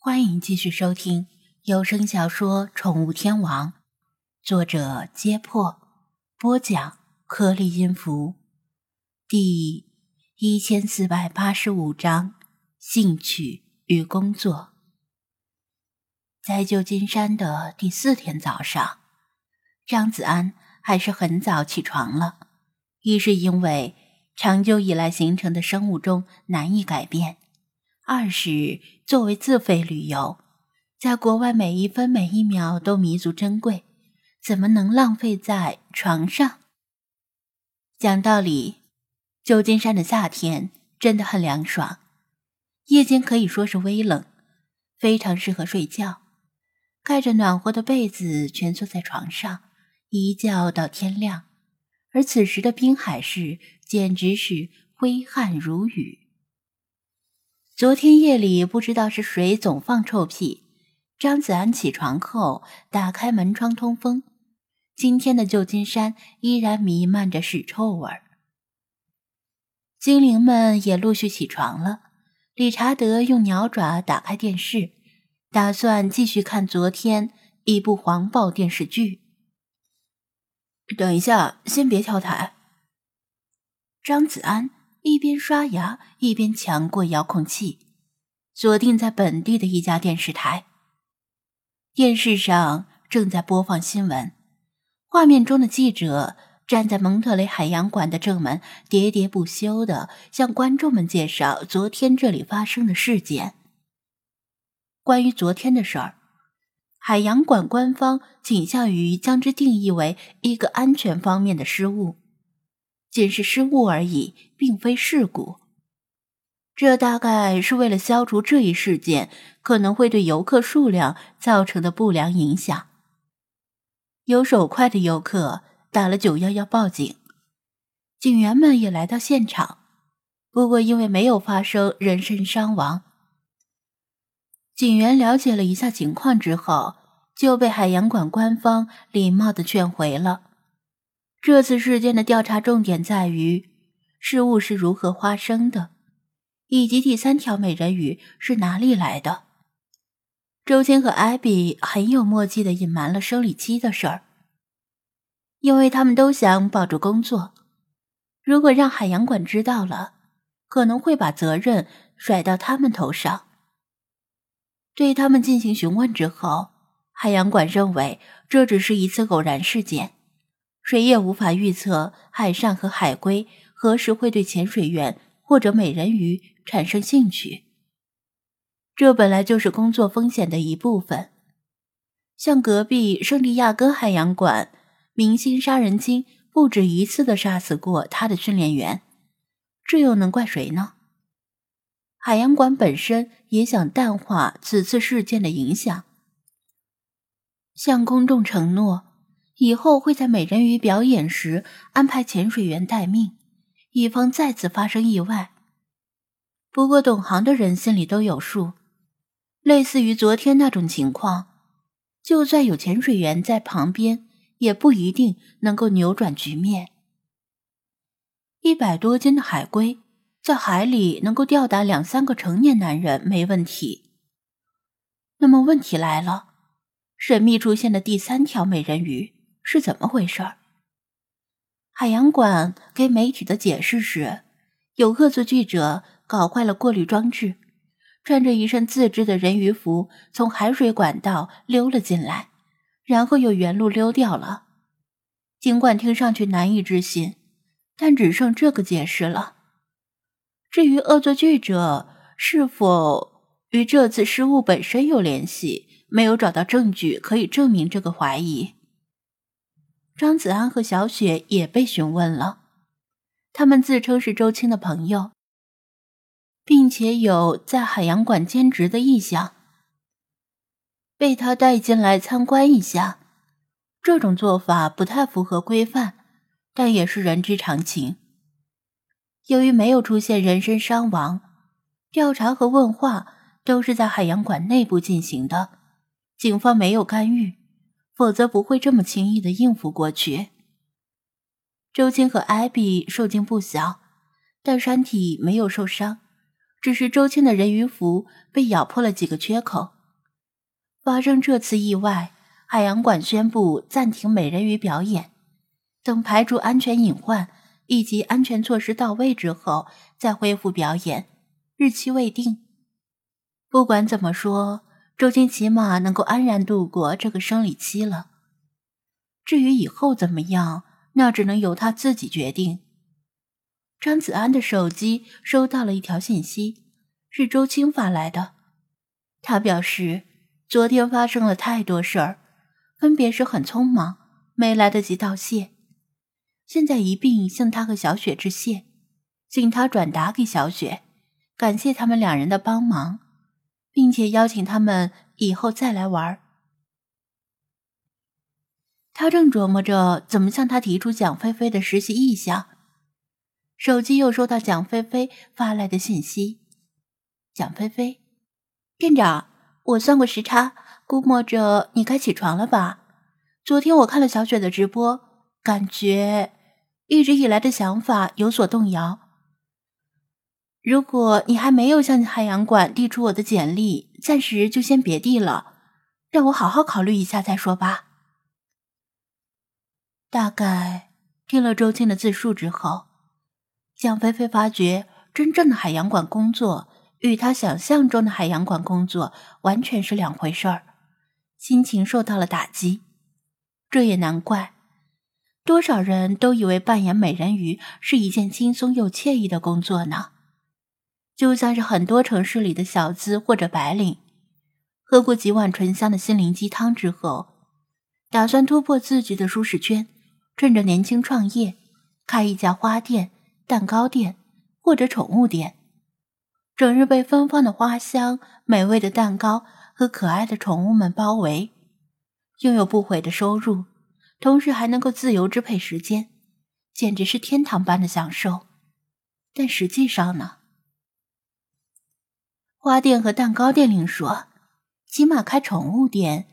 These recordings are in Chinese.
欢迎继续收听有声小说《宠物天王》，作者：揭破，播讲：颗粒音符，第一千四百八十五章：兴趣与工作。在旧金山的第四天早上，张子安还是很早起床了，一是因为长久以来形成的生物钟难以改变。二是作为自费旅游，在国外每一分每一秒都弥足珍贵，怎么能浪费在床上？讲道理，旧金山的夏天真的很凉爽，夜间可以说是微冷，非常适合睡觉。盖着暖和的被子蜷缩在床上，一觉到天亮。而此时的滨海市简直是挥汗如雨。昨天夜里不知道是谁总放臭屁。张子安起床后打开门窗通风，今天的旧金山依然弥漫着屎臭味儿。精灵们也陆续起床了。理查德用鸟爪打开电视，打算继续看昨天一部黄暴电视剧。等一下，先别跳台。张子安。一边刷牙一边抢过遥控器，锁定在本地的一家电视台。电视上正在播放新闻，画面中的记者站在蒙特雷海洋馆的正门，喋喋不休地向观众们介绍昨天这里发生的事件。关于昨天的事儿，海洋馆官方倾向于将之定义为一个安全方面的失误。仅是失误而已，并非事故。这大概是为了消除这一事件可能会对游客数量造成的不良影响。有手快的游客打了九幺幺报警，警员们也来到现场，不过因为没有发生人身伤亡，警员了解了一下情况之后，就被海洋馆官方礼貌的劝回了。这次事件的调查重点在于事物是如何发生的，以及第三条美人鱼是哪里来的。周青和艾比很有默契的隐瞒了生理期的事儿，因为他们都想保住工作。如果让海洋馆知道了，可能会把责任甩到他们头上。对他们进行询问之后，海洋馆认为这只是一次偶然事件。谁也无法预测海上和海龟何时会对潜水员或者美人鱼产生兴趣。这本来就是工作风险的一部分。像隔壁圣地亚哥海洋馆，明星杀人鲸不止一次的杀死过他的训练员，这又能怪谁呢？海洋馆本身也想淡化此次事件的影响，向公众承诺。以后会在美人鱼表演时安排潜水员待命，以防再次发生意外。不过，懂行的人心里都有数，类似于昨天那种情况，就算有潜水员在旁边，也不一定能够扭转局面。一百多斤的海龟在海里能够吊打两三个成年男人没问题。那么问题来了，神秘出现的第三条美人鱼。是怎么回事？海洋馆给媒体的解释是，有恶作剧者搞坏了过滤装置，穿着一身自制的人鱼服从海水管道溜了进来，然后又原路溜掉了。尽管听上去难以置信，但只剩这个解释了。至于恶作剧者是否与这次失误本身有联系，没有找到证据可以证明这个怀疑。张子安和小雪也被询问了，他们自称是周青的朋友，并且有在海洋馆兼职的意向，被他带进来参观一下。这种做法不太符合规范，但也是人之常情。由于没有出现人身伤亡，调查和问话都是在海洋馆内部进行的，警方没有干预。否则不会这么轻易的应付过去。周青和艾比受惊不小，但身体没有受伤，只只是周青的人鱼服被咬破了几个缺口。发生这次意外，海洋馆宣布暂停美人鱼表演，等排除安全隐患以及安全措施到位之后再恢复表演，日期未定。不管怎么说，周青起码能够安然度过这个生理期了。至于以后怎么样，那只能由他自己决定。张子安的手机收到了一条信息，是周青发来的。他表示，昨天发生了太多事儿，分别是很匆忙，没来得及道谢。现在一并向他和小雪致谢，请他转达给小雪，感谢他们两人的帮忙，并且邀请他们以后再来玩。他正琢磨着怎么向他提出蒋菲菲的实习意向，手机又收到蒋菲菲发来的信息。蒋菲菲，店长，我算过时差，估摸着你该起床了吧？昨天我看了小雪的直播，感觉一直以来的想法有所动摇。如果你还没有向海洋馆递出我的简历，暂时就先别递了，让我好好考虑一下再说吧。大概听了周青的自述之后，蒋菲菲发觉真正的海洋馆工作与她想象中的海洋馆工作完全是两回事儿，心情受到了打击。这也难怪，多少人都以为扮演美人鱼是一件轻松又惬意的工作呢？就像是很多城市里的小资或者白领，喝过几碗醇香的心灵鸡汤之后，打算突破自己的舒适圈。趁着年轻创业，开一家花店、蛋糕店或者宠物店，整日被芬芳的花香、美味的蛋糕和可爱的宠物们包围，拥有不菲的收入，同时还能够自由支配时间，简直是天堂般的享受。但实际上呢，花店和蛋糕店另说，起码开宠物店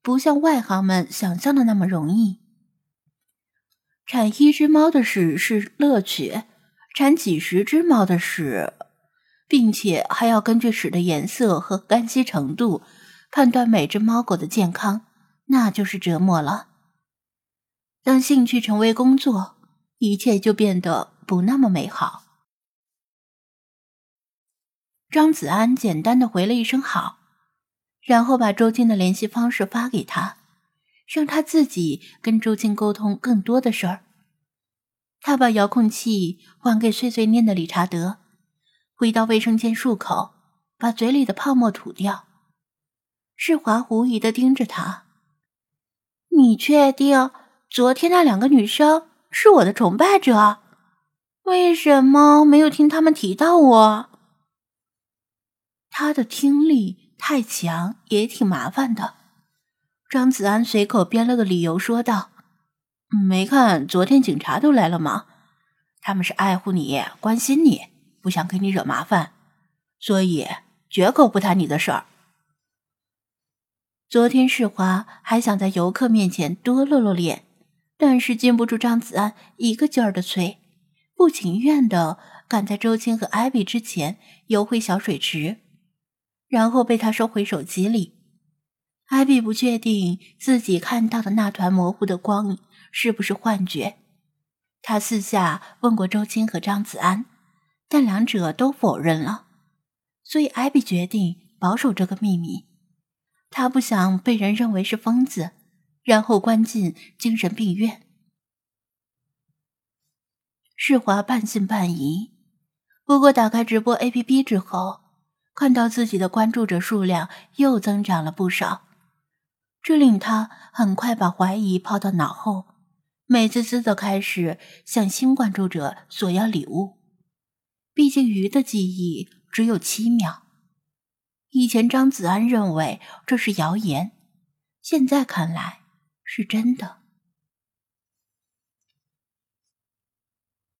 不像外行们想象的那么容易。产一只猫的事是乐趣，产几十只猫的事，并且还要根据屎的颜色和干稀程度判断每只猫狗的健康，那就是折磨了。当兴趣成为工作，一切就变得不那么美好。张子安简单的回了一声好，然后把周静的联系方式发给他。让他自己跟周青沟通更多的事儿。他把遥控器还给碎碎念的理查德，回到卫生间漱口，把嘴里的泡沫吐掉。世华狐疑的盯着他：“你确定昨天那两个女生是我的崇拜者？为什么没有听他们提到我？”他的听力太强，也挺麻烦的。张子安随口编了个理由，说道：“没看昨天警察都来了吗？他们是爱护你、关心你，不想给你惹麻烦，所以绝口不谈你的事儿。”昨天世华还想在游客面前多露露脸，但是禁不住张子安一个劲儿的催，不情愿的赶在周青和艾比之前游回小水池，然后被他收回手机里。艾比不确定自己看到的那团模糊的光是不是幻觉，他私下问过周青和张子安，但两者都否认了，所以艾比决定保守这个秘密。他不想被人认为是疯子，然后关进精神病院。世华半信半疑，不过打开直播 APP 之后，看到自己的关注者数量又增长了不少。这令他很快把怀疑抛到脑后，美滋滋的开始向新关注者索要礼物。毕竟鱼的记忆只有七秒，以前张子安认为这是谣言，现在看来是真的。